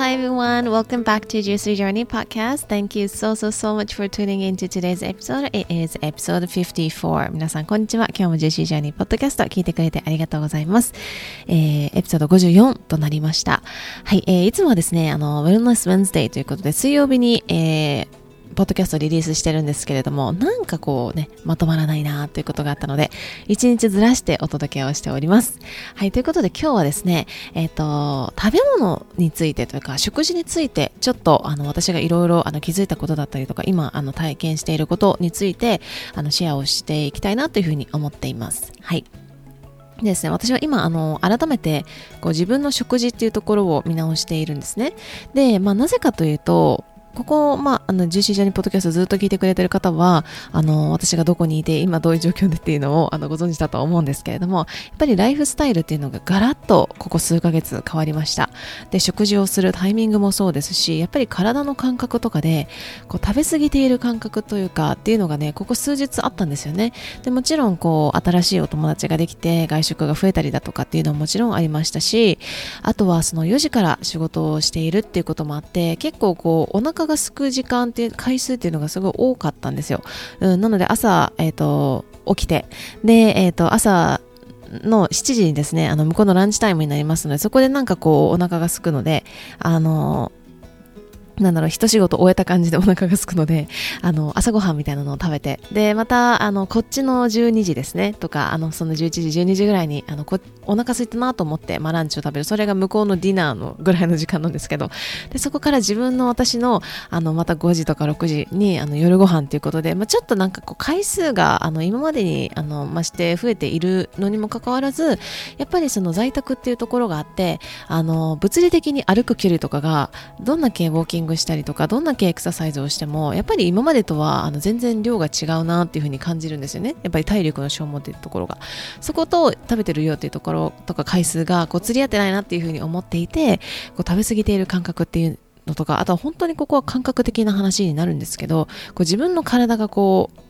hi everyone. Welcome back to Juicy Journey podcast. Thank you so, so, so much for tuning into today's episode. It is episode 54. 皆さん、こんにちは。今日も Juicy Journey podcast 聞いてくれてありがとうございます。えー、エピソード54となりました。はい、えー、いつもはですね、あの、Wellness Wednesday ということで、水曜日に、えー、ポッドキャストリリースしてるんですけれども、なんかこうね、まとまらないなということがあったので、一日ずらしてお届けをしております。はい、ということで今日はですね、えっ、ー、と、食べ物についてというか、食事について、ちょっとあの私がいろいろあの気づいたことだったりとか、今あの体験していることについて、あのシェアをしていきたいなというふうに思っています。はい。ですね、私は今、あの、改めて、こう自分の食事っていうところを見直しているんですね。で、まあ、なぜかというと、ここ、まあ、あの、ジューシージャニポッドキャストずっと聞いてくれてる方は、あの、私がどこにいて、今どういう状況でっていうのを、あの、ご存知だと思うんですけれども、やっぱりライフスタイルっていうのがガラッと、ここ数ヶ月変わりました。で、食事をするタイミングもそうですし、やっぱり体の感覚とかで、こう、食べ過ぎている感覚というか、っていうのがね、ここ数日あったんですよね。で、もちろん、こう、新しいお友達ができて、外食が増えたりだとかっていうのももちろんありましたし、あとは、その4時から仕事をしているっていうこともあって、結構こう、お腹が空く時間間っていう回数っていうのがすごい多かったんですよ。うん、なので朝、えっ、ー、と、起きて、で、えっ、ー、と、朝、の7時にですね、あの、向こうのランチタイムになりますので、そこでなんかこう、お腹が空くので、あの、なんだろう、一仕事終えた感じでお腹が空くので、あの、朝ごはんみたいなのを食べて、で、また、あの、こっちの12時ですね、とか、あの、その11時、12時ぐらいに、あの、こお腹空いたなと思って、まあ、ランチを食べる。それが向こうのディナーのぐらいの時間なんですけど、で、そこから自分の私の、あの、また5時とか6時に、あの、夜ご飯ということで、まあ、ちょっとなんかこう、回数が、あの、今までに、あの、増して増えているのにもかかわらず、やっぱりその在宅っていうところがあって、あの、物理的に歩く距離とかが、どんだけウォーキングしたりとか、どんなけエクササイズをしても、やっぱり今までとはあの全然量が違うなっていうふうに感じるんですよね。やっぱり体力の消耗っていうところが。そこと食べてる量っていうところとか回数がこう釣り合ってないなっていうふうに思っていて、こう食べ過ぎている感覚っていうのとか、あとは本当にここは感覚的な話になるんですけど、こう自分の体がこう、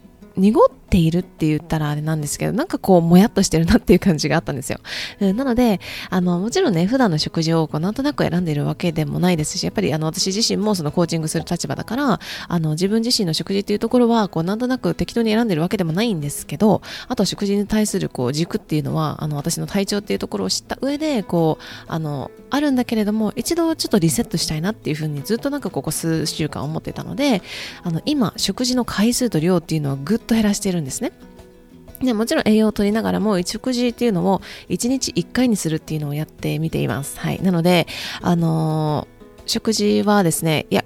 濁っているって言ったらあれなんですけど、なんかこう、もやっとしてるなっていう感じがあったんですよ。なので、あの、もちろんね、普段の食事をこうなんとなく選んでいるわけでもないですし、やっぱりあの、私自身もそのコーチングする立場だから、あの、自分自身の食事っていうところは、こう、なんとなく適当に選んでるわけでもないんですけど、あと食事に対するこう、軸っていうのは、あの、私の体調っていうところを知った上で、こう、あの、あるんだけれども、一度ちょっとリセットしたいなっていうふうにずっとなんかここ数週間思ってたので、あの、今、食事の回数と量っていうのをぐっと減らしてるんですね。でもちろん栄養を取りながらも食事っていうのを1日1回にするっていうのをやってみています。はい。なので、あのー、食事はですね、いや、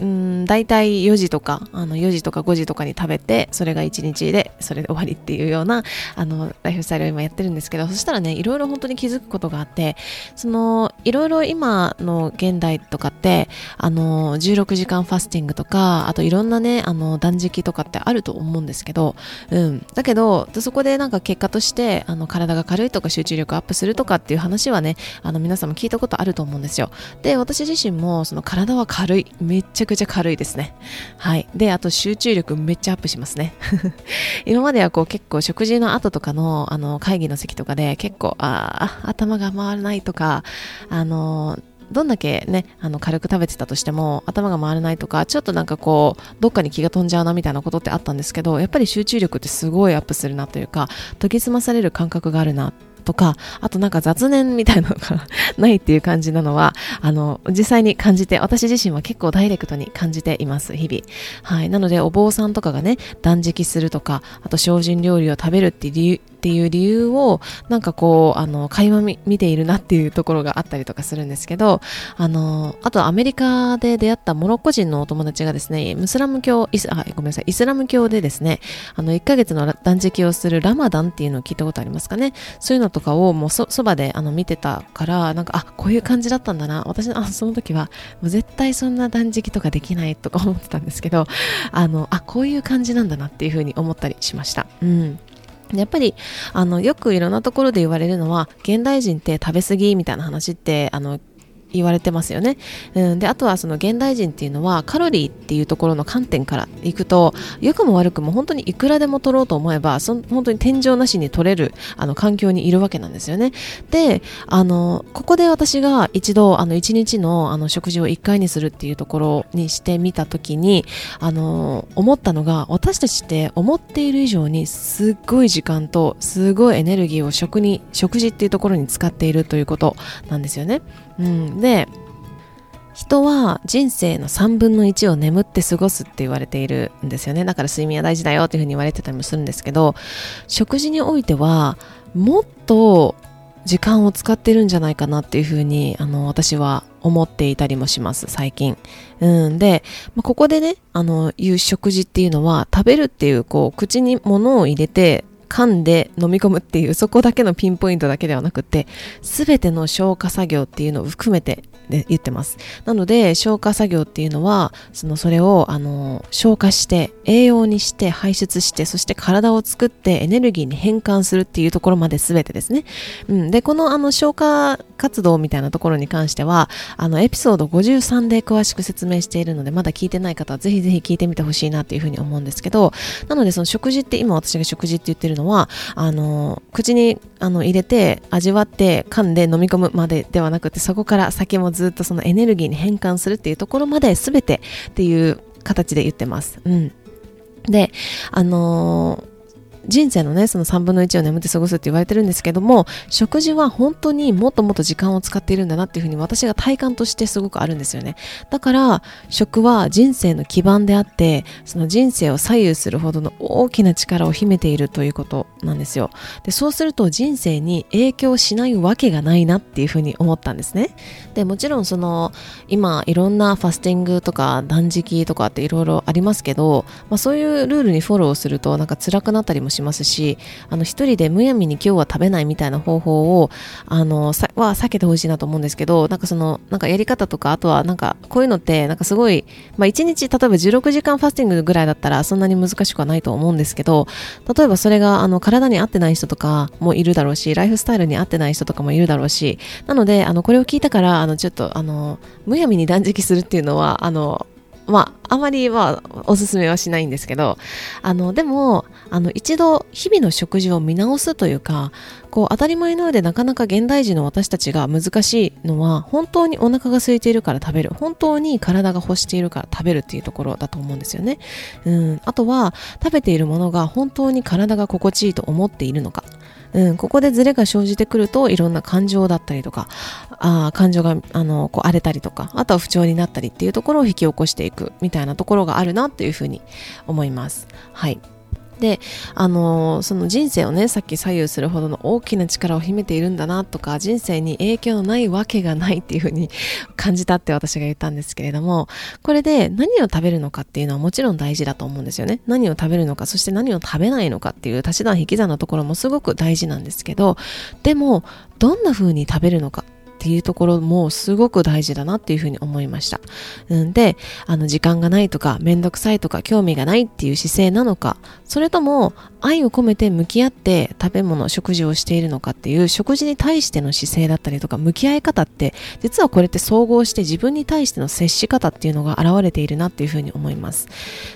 うん、大体4時とか、あの4時とか5時とかに食べて、それが1日で、それで終わりっていうような、あの、ライフスタイルを今やってるんですけど、そしたらね、いろいろ本当に気づくことがあって、その、いろいろ今の現代とかって、あの、16時間ファスティングとか、あといろんなね、あの、断食とかってあると思うんですけど、うん。だけど、そこでなんか結果として、あの、体が軽いとか集中力アップするとかっていう話はね、あの、皆さんも聞いたことあると思うんですよ。で、私自身も、その体は軽い。めっちゃくちゃ軽いですね。はい。で、あと集中力めっちゃアップしますね。今まではこう結構食事の後とかのあの会議の席とかで結構、ああ、頭が回らないとか、あの、どんだけね、あの軽く食べてたとしても頭が回らないとか、ちょっとなんかこう、どっかに気が飛んじゃうなみたいなことってあったんですけど、やっぱり集中力ってすごいアップするなというか、研ぎ澄まされる感覚があるなっとか、あとなんか雑念みたいなのが ないっていう感じなのは、あの、実際に感じて、私自身は結構ダイレクトに感じています、日々。はい。なので、お坊さんとかがね、断食するとか、あと精進料理を食べるっていう理由、っていう理由をなんかこうあの垣間見ているなっていうところがあったりとかするんですけどあのあとアメリカで出会ったモロッコ人のお友達がですねムスラム教イスあごめんなさいイスラム教でですねあの1ヶ月の断食をするラマダンっていうのを聞いたことありますかね。そういうのとかをもうそばであの見てたからなんかあこういう感じだったんだな。私あその時はもう絶対そんな断食とかできないとか思ってたんですけどあのあこういう感じなんだなっていうふうに思ったりしました。うん。やっぱり、あの、よくいろんなところで言われるのは、現代人って食べ過ぎみたいな話って、あの、言われてますよね。うん、であとはその現代人っていうのはカロリーっていうところの観点からいくと良くも悪くも本当にいくらでも取ろうと思えばそ本当に天井なしに取れるあの環境にいるわけなんですよね。であのここで私が一度あの1日のあの食事を1回にするっていうところにしてみた時にあの思ったのが私たちって思っている以上にすっごい時間とすごいエネルギーを食に食事っていうところに使っているということなんですよね。うん、で人は人生の3分の1を眠って過ごすって言われているんですよねだから睡眠は大事だよっていうふうに言われてたりもするんですけど食事においてはもっと時間を使ってるんじゃないかなっていうふうにあの私は思っていたりもします最近。うんで、まあ、ここでねあの言う食事っていうのは食べるっていうこう口に物を入れて噛んで飲み込むっていうそこだけのピンポイントだけではなくて全ての消化作業っていうのを含めてで言ってます。なので消化作業っていうのはそのそれをあの消化して栄養にして排出してそして体を作ってエネルギーに変換するっていうところまで全てですね。うん、でこのあの消化活動みたいなところに関してはあのエピソード53で詳しく説明しているのでまだ聞いてない方はぜひぜひ聞いてみてほしいなっていうふうに思うんですけどなのでその食事って今私が食事って言ってるのはあの口にあの入れて味わって噛んで飲み込むまでではなくてそこから先もずずっとそのエネルギーに変換するっていうところまで全てっていう形で言ってます。うん。で、あのー人生のね、その3分の1を眠って過ごすって言われてるんですけども、食事は本当にもっともっと時間を使っているんだなっていうふうに私が体感としてすごくあるんですよね。だから、食は人生の基盤であって、その人生を左右するほどの大きな力を秘めているということなんですよ。で、そうすると人生に影響しないわけがないなっていうふうに思ったんですね。で、もちろんその、今いろんなファスティングとか断食とかっていろいろありますけど、まあそういうルールにフォローするとなんか辛くなったりもしますし、あの一人でむやみに今日は食べないみたいな方法を、あの、さは避けてほしいなと思うんですけど、なんかその、なんかやり方とか、あとはなんかこういうのって、なんかすごい、まあ一日、例えば16時間ファスティングぐらいだったらそんなに難しくはないと思うんですけど、例えばそれがあの体に合ってない人とかもいるだろうし、ライフスタイルに合ってない人とかもいるだろうし、なので、あの、これを聞いたから、あの、ちょっと、あの、むやみに断食するっていうのは、あの、まあ、あまりはおすすめはしないんですけど、あの、でも、あの、一度日々の食事を見直すというか、こう、当たり前のようでなかなか現代人の私たちが難しいのは、本当にお腹が空いているから食べる。本当に体が欲しているから食べるっていうところだと思うんですよね。うん。あとは、食べているものが本当に体が心地いいと思っているのか。うん、ここでズレが生じてくるといろんな感情だったりとかあ感情があのこう荒れたりとかあとは不調になったりっていうところを引き起こしていくみたいなところがあるなっていうふうに思います。はいで、あの、その人生をね、さっき左右するほどの大きな力を秘めているんだなとか、人生に影響のないわけがないっていうふうに感じたって私が言ったんですけれども、これで何を食べるのかっていうのはもちろん大事だと思うんですよね。何を食べるのか、そして何を食べないのかっていう足し算引き算のところもすごく大事なんですけど、でも、どんな風に食べるのかっていうところもすごく大事だなっていうふうに思いました。うんで、あの時間がないとか、めんどくさいとか、興味がないっていう姿勢なのか、それとも愛を込めて向き合って食べ物、食事をしているのかっていう食事に対しての姿勢だったりとか、向き合い方って、実はこれって総合して自分に対しての接し方っていうのが現れているなっていうふうに思います。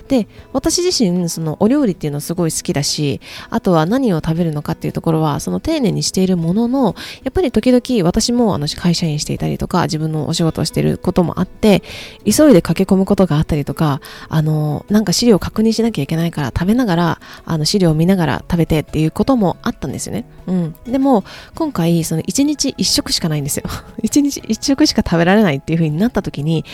で、私自身、そのお料理っていうのすごい好きだし、あとは何を食べるのかっていうところは、その丁寧にしているものの、やっぱり時々私もあの会社員していたりとか、自分のお仕事をしてることもあって、急いで駆け込むことがあったりとか、あの、なんか資料を確認しなきゃいけないから、食べながら、あの、資料を見ながら食べてっていうこともあったんですよね。うん。でも、今回、その1日1食しかないんですよ。1日1食しか食べられないっていう風になった時に、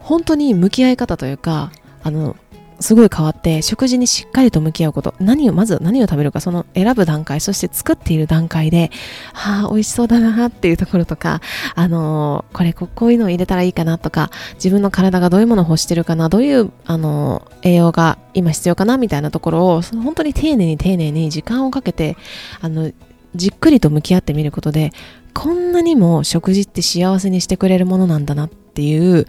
本当に向き合い方というか、あの、すごい変わって食事にしっかりと向き合うこと何をまず何を食べるかその選ぶ段階そして作っている段階ではあ美味しそうだなっていうところとかあのー、これこういうのを入れたらいいかなとか自分の体がどういうものを欲してるかなどういうあのー、栄養が今必要かなみたいなところを本当に丁寧に丁寧に時間をかけてあのじっくりと向き合ってみることでこんなにも食事って幸せにしてくれるものなんだなっていう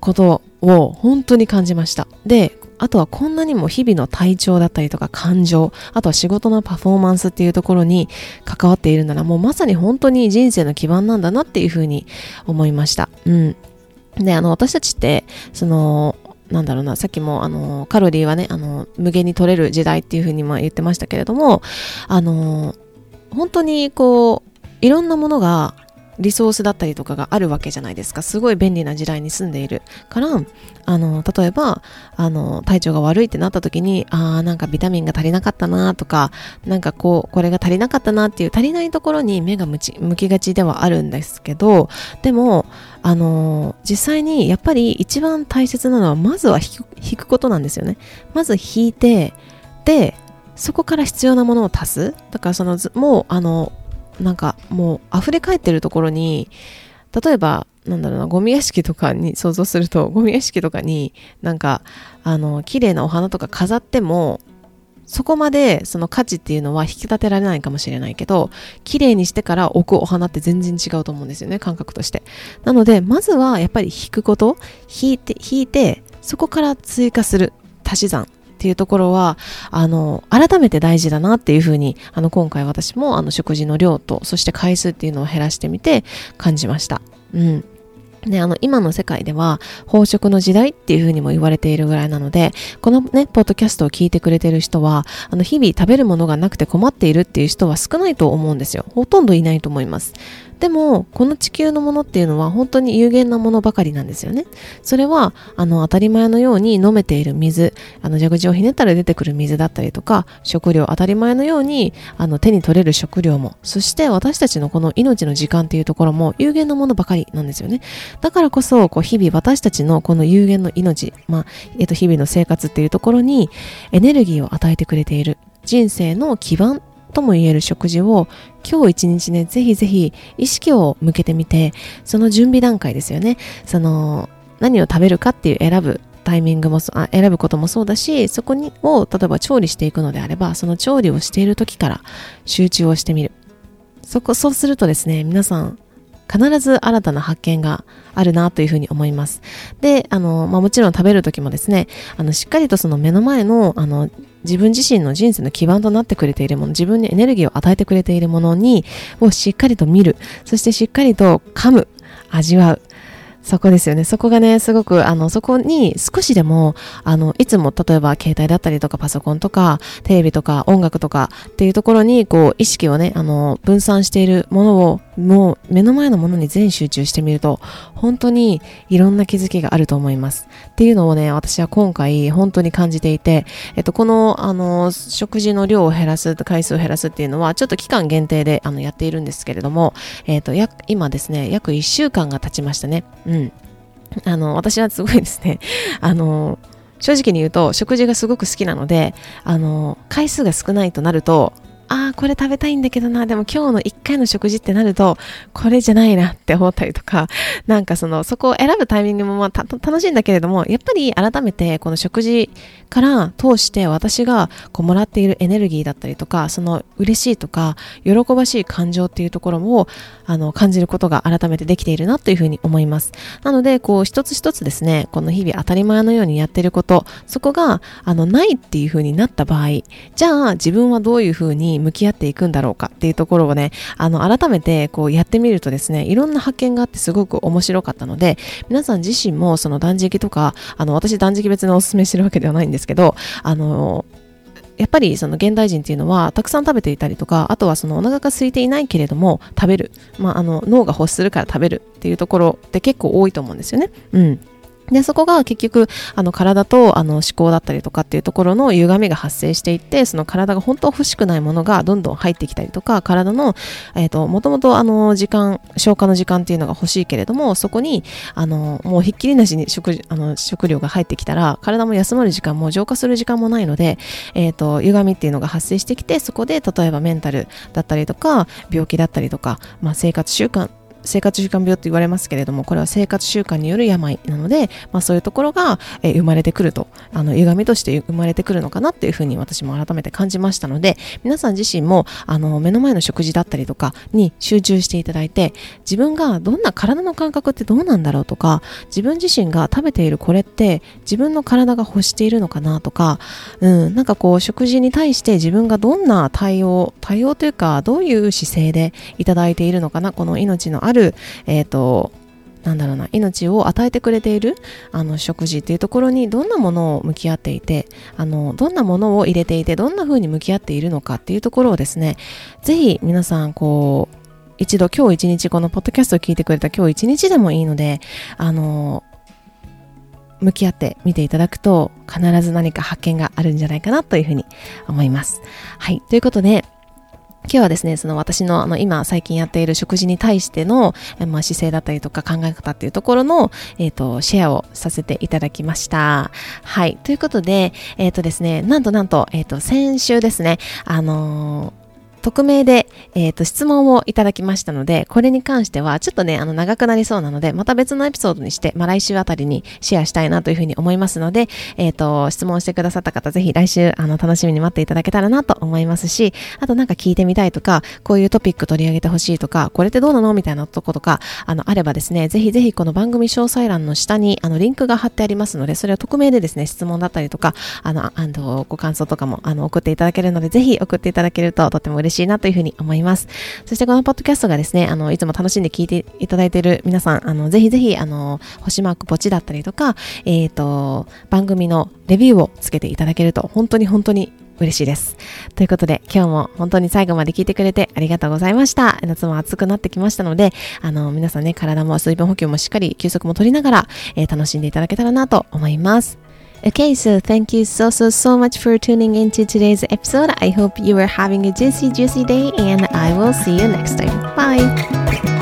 ことを本当に感じました。で、あとはこんなにも日々の体調だったりとか感情、あとは仕事のパフォーマンスっていうところに関わっているならもうまさに本当に人生の基盤なんだなっていうふうに思いました。うん。で、あの、私たちって、その、なんだろうな、さっきも、あの、カロリーはね、あの、無限に取れる時代っていうふうにも言ってましたけれども、あの、本当にこう、いろんなものがリソースだったりとかがあるわけじゃないですか。すごい便利な時代に住んでいるから、あの、例えば、あの、体調が悪いってなった時に、ああ、なんかビタミンが足りなかったなとか、なんかこう、これが足りなかったなっていう足りないところに目が向き向きがちではあるんですけど、でも、あの、実際にやっぱり一番大切なのは、まずは引くことなんですよね。まず引いて、で、そこから必要なものを足す。だからその、もう、あの、なんかもう溢れ返ってるところに例えばなんだろうなゴミ屋敷とかに想像すると ゴミ屋敷とかになんかあの綺麗なお花とか飾ってもそこまでその価値っていうのは引き立てられないかもしれないけど綺麗にしてから置くお花って全然違うと思うんですよね感覚として。なのでまずはやっぱり引くこと引いて引いてそこから追加する足し算。っていうところは、あの、改めて大事だなっていうふうに、あの、今回私も、あの、食事の量と、そして回数っていうのを減らしてみて感じました。うん。で、あの、今の世界では、飽食の時代っていうふうにも言われているぐらいなので、このね、ポッドキャストを聞いてくれてる人は、あの、日々食べるものがなくて困っているっていう人は少ないと思うんですよ。ほとんどいないと思います。でもこの地球のものっていうのは本当に有限なものばかりなんですよね。それはあの当たり前のように飲めている水。あの蛇口をひねったら出てくる水だったりとか食料当たり前のようにあの手に取れる食料もそして私たちのこの命の時間っていうところも有限なものばかりなんですよね。だからこそこう日々私たちのこの有限の命、まあえっと、日々の生活っていうところにエネルギーを与えてくれている。人生の基盤とも言える食事を今日一日ね、ぜひぜひ意識を向けてみて、その準備段階ですよね。その、何を食べるかっていう選ぶタイミングもあ選ぶこともそうだし、そこにを例えば調理していくのであれば、その調理をしている時から集中をしてみる。そこ、そうするとですね、皆さん必ず新たな発見があるなというふうに思います。で、あの、まあ、もちろん食べる時もですね、あの、しっかりとその目の前の、あの、自分自身の人生の基盤となってくれているもの、自分にエネルギーを与えてくれているものに、をしっかりと見る。そしてしっかりと噛む、味わう。そこですよね。そこがね、すごく、あの、そこに少しでも、あの、いつも、例えば携帯だったりとかパソコンとか、テレビとか音楽とかっていうところに、こう、意識をね、あの、分散しているものを、もう目の前のものに全集中してみると、本当にいろんな気づきがあると思います。っていうのをね、私は今回本当に感じていて、えっと、この、あの、食事の量を減らす、回数を減らすっていうのは、ちょっと期間限定で、あの、やっているんですけれども、えっと、今ですね、約1週間が経ちましたね。うん。あの、私はすごいですね、あの、正直に言うと食事がすごく好きなので、あの、回数が少ないとなると、ああ、これ食べたいんだけどな、でも今日の1回の食事ってなると、これじゃないなって思ったりとか、なんかその、そこを選ぶタイミングもまあ楽しいんだけれども、やっぱり改めてこの食事から通して私がこうもらっているエネルギーだったりとか、その嬉しいとか、喜ばしい感情っていうところも、あの、感じることが改めてできているなというふうに思います。なので、こう、一つ一つですね、この日々当たり前のようにやってること、そこが、あの、ないっていうふうになった場合、じゃあ自分はどういうふうに向き合っていくんだろうかっていうところをね、あの、改めてこうやってみるとですね、いろんな発見があってすごく面白かったので、皆さん自身もその断食とか、あの、私断食別にお勧めしてるわけではないんですけど、あの、やっぱりその現代人っていうのはたくさん食べていたりとかあとはそのお腹が空いていないけれども食べる、まあ、あの脳が欲するから食べるっていうところって結構多いと思うんですよね。うんで、そこが結局、あの、体と、あの、思考だったりとかっていうところの歪みが発生していって、その体が本当欲しくないものがどんどん入ってきたりとか、体の、えっ、と、もともと、あの、時間、消化の時間っていうのが欲しいけれども、そこに、あの、もうひっきりなしに食、あの、食料が入ってきたら、体も休まる時間も浄化する時間もないので、えっ、ー、と、歪みっていうのが発生してきて、そこで、例えばメンタルだったりとか、病気だったりとか、まあ、生活習慣生活習慣病って言われますけれども、これは生活習慣による病なので、まあそういうところが、え、生まれてくると、あの、歪みとして生まれてくるのかなっていうふうに私も改めて感じましたので、皆さん自身も、あの、目の前の食事だったりとかに集中していただいて、自分がどんな体の感覚ってどうなんだろうとか、自分自身が食べているこれって自分の体が欲しているのかなとか、うん、なんかこう食事に対して自分がどんな対応、対応というか、どういう姿勢でいただいているのかな、この命のある、えっ、ー、と、なんだろうな、命を与えてくれているあの食事っていうところにどんなものを向き合っていて、あの、どんなものを入れていて、どんな風に向き合っているのかっていうところをですね、ぜひ皆さんこう、一度今日一日このポッドキャストを聞いてくれた今日一日でもいいので、あの、向き合ってみていただくと必ず何か発見があるんじゃないかなというふうに思います。はい。ということで、今日はですね、その私のあの今最近やっている食事に対しての、まあ、姿勢だったりとか考え方っていうところの、えっ、ー、と、シェアをさせていただきました。はい。ということで、えっ、ー、とですね、なんとなんと、えっ、ー、と、先週ですね、あの匿名で、えっ、ー、と、質問をいただきましたので、これに関しては、ちょっとね、あの、長くなりそうなので、また別のエピソードにして、まあ、来週あたりにシェアしたいなというふうに思いますので、えっ、ー、と、質問してくださった方、ぜひ来週、あの、楽しみに待っていただけたらなと思いますし、あとなんか聞いてみたいとか、こういうトピック取り上げてほしいとか、これってどうなのみたいなとことか、あの、あればですね、ぜひぜひこの番組詳細欄の下に、あの、リンクが貼ってありますので、それを匿名でですね、質問だったりとか、あの、あの、ご感想とかも、あの、送っていただけるので、ぜひ送っていただけるととても嬉しい嬉しいなというふうに。思います。そしてこのポッドキャストがですね、あの、いつも楽しんで聞いていただいている皆さん、あの、ぜひぜひ、あの、星マークポチだったりとか、えっ、ー、と、番組のレビューをつけていただけると、本当に本当に嬉しいです。ということで、今日も本当に最後まで聞いてくれてありがとうございました。夏も暑くなってきましたので、あの、皆さんね、体も水分補給もしっかり休息も取りながら、えー、楽しんでいただけたらなと思います。Okay, so thank you so, so, so much for tuning into today's episode. I hope you are having a juicy, juicy day, and I will see you next time. Bye.